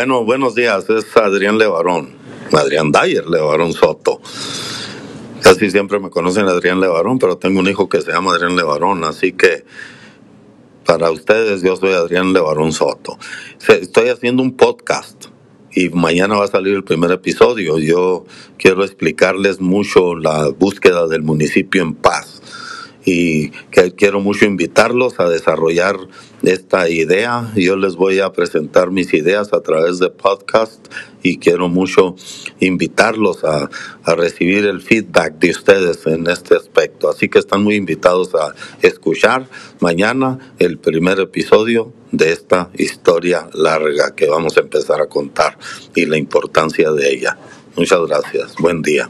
Bueno, buenos días, es Adrián Levarón, Adrián Dyer Levarón Soto. Casi siempre me conocen Adrián Levarón, pero tengo un hijo que se llama Adrián Levarón, así que para ustedes yo soy Adrián Levarón Soto. Estoy haciendo un podcast y mañana va a salir el primer episodio. Yo quiero explicarles mucho la búsqueda del municipio en paz y que quiero mucho invitarlos a desarrollar esta idea. Yo les voy a presentar mis ideas a través de podcast y quiero mucho invitarlos a, a, recibir el feedback de ustedes en este aspecto. Así que están muy invitados a escuchar mañana el primer episodio de esta historia larga que vamos a empezar a contar y la importancia de ella. Muchas gracias. Buen día.